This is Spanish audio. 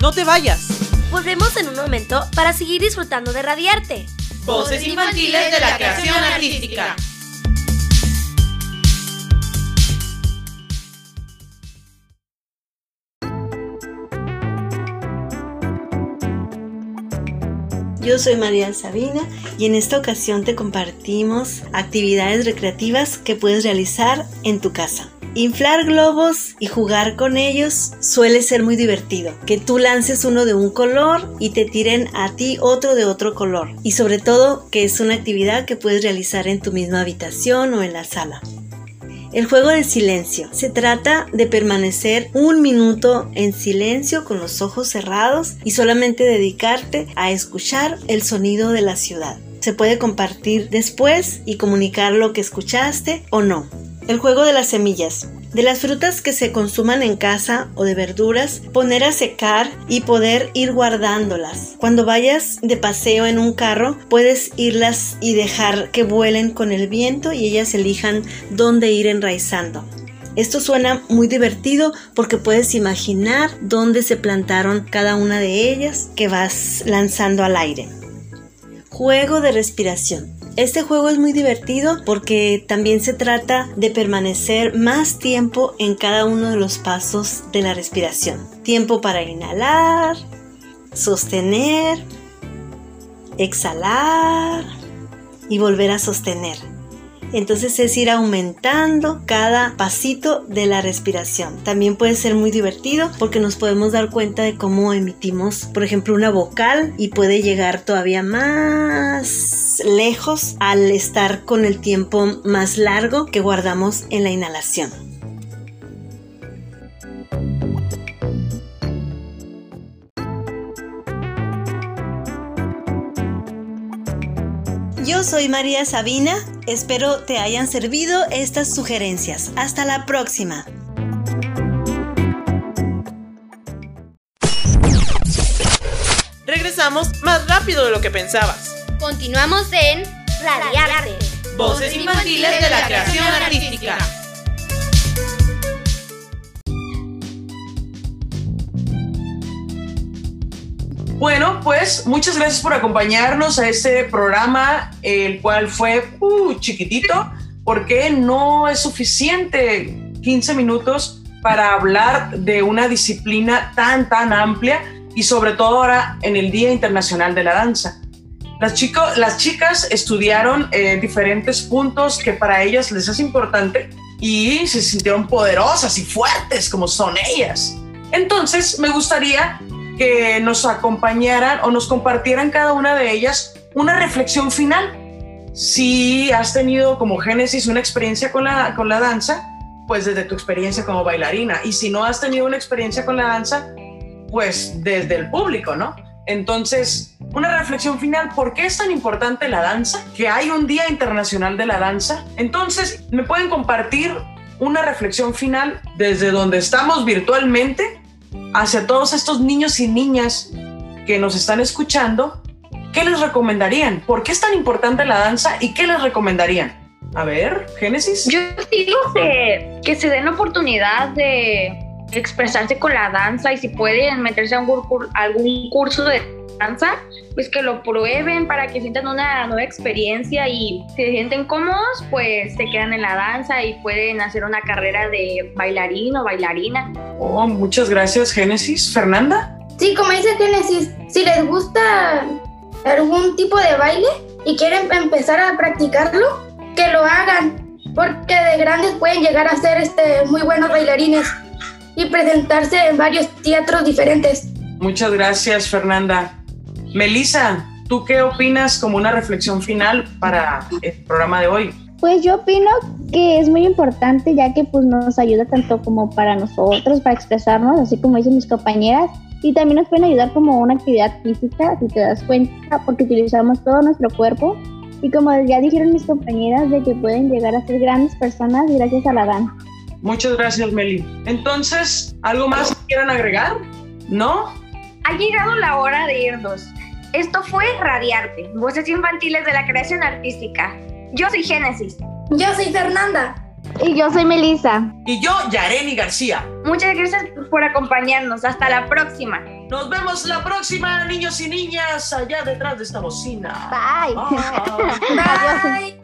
No te vayas. Volvemos en un momento para seguir disfrutando de Radiarte. Voces infantiles de la creación artística. Yo soy María Sabina y en esta ocasión te compartimos actividades recreativas que puedes realizar en tu casa. Inflar globos y jugar con ellos suele ser muy divertido. Que tú lances uno de un color y te tiren a ti otro de otro color. Y sobre todo que es una actividad que puedes realizar en tu misma habitación o en la sala. El juego de silencio. Se trata de permanecer un minuto en silencio con los ojos cerrados y solamente dedicarte a escuchar el sonido de la ciudad. Se puede compartir después y comunicar lo que escuchaste o no. El juego de las semillas. De las frutas que se consuman en casa o de verduras, poner a secar y poder ir guardándolas. Cuando vayas de paseo en un carro, puedes irlas y dejar que vuelen con el viento y ellas elijan dónde ir enraizando. Esto suena muy divertido porque puedes imaginar dónde se plantaron cada una de ellas que vas lanzando al aire. Juego de respiración. Este juego es muy divertido porque también se trata de permanecer más tiempo en cada uno de los pasos de la respiración. Tiempo para inhalar, sostener, exhalar y volver a sostener. Entonces es ir aumentando cada pasito de la respiración. También puede ser muy divertido porque nos podemos dar cuenta de cómo emitimos, por ejemplo, una vocal y puede llegar todavía más lejos al estar con el tiempo más largo que guardamos en la inhalación. Yo soy María Sabina, espero te hayan servido estas sugerencias. Hasta la próxima. Regresamos más rápido de lo que pensabas. Continuamos en Radiarte. Voces infantiles de la creación artística. Bueno, pues muchas gracias por acompañarnos a este programa, el cual fue uh, chiquitito, porque no es suficiente 15 minutos para hablar de una disciplina tan, tan amplia y sobre todo ahora en el Día Internacional de la Danza. Las, chico, las chicas estudiaron eh, diferentes puntos que para ellas les es importante y se sintieron poderosas y fuertes como son ellas. Entonces me gustaría que nos acompañaran o nos compartieran cada una de ellas una reflexión final. Si has tenido como Génesis una experiencia con la, con la danza, pues desde tu experiencia como bailarina. Y si no has tenido una experiencia con la danza, pues desde el público, ¿no? Entonces, una reflexión final, ¿por qué es tan importante la danza? Que hay un Día Internacional de la Danza. Entonces, ¿me pueden compartir una reflexión final desde donde estamos virtualmente hacia todos estos niños y niñas que nos están escuchando, ¿qué les recomendarían? ¿Por qué es tan importante la danza y qué les recomendarían? A ver, Génesis. Yo digo que, que se den la oportunidad de expresarse con la danza y si pueden meterse a un, algún curso de danza, pues que lo prueben para que sientan una nueva experiencia y si se sienten cómodos, pues se quedan en la danza y pueden hacer una carrera de bailarín o bailarina. Oh, muchas gracias, Génesis. ¿Fernanda? Sí, como dice Génesis, si les gusta algún tipo de baile y quieren empezar a practicarlo, que lo hagan, porque de grandes pueden llegar a ser este, muy buenos bailarines y presentarse en varios teatros diferentes. Muchas gracias, Fernanda. Melissa, ¿tú qué opinas como una reflexión final para el programa de hoy? Pues yo opino que es muy importante ya que pues nos ayuda tanto como para nosotros, para expresarnos, así como dicen mis compañeras, y también nos pueden ayudar como una actividad física, si te das cuenta, porque utilizamos todo nuestro cuerpo. Y como ya dijeron mis compañeras, de que pueden llegar a ser grandes personas gracias a la danza. Muchas gracias, Meli. Entonces, ¿algo más que quieran agregar? ¿No? Ha llegado la hora de irnos. Esto fue Radiarte, Voces Infantiles de la Creación Artística. Yo soy Génesis. Yo soy Fernanda. Y yo soy Melissa. Y yo, Yareni García. Muchas gracias por acompañarnos. Hasta la próxima. Nos vemos la próxima, niños y niñas, allá detrás de esta bocina. Bye. Bye. Bye.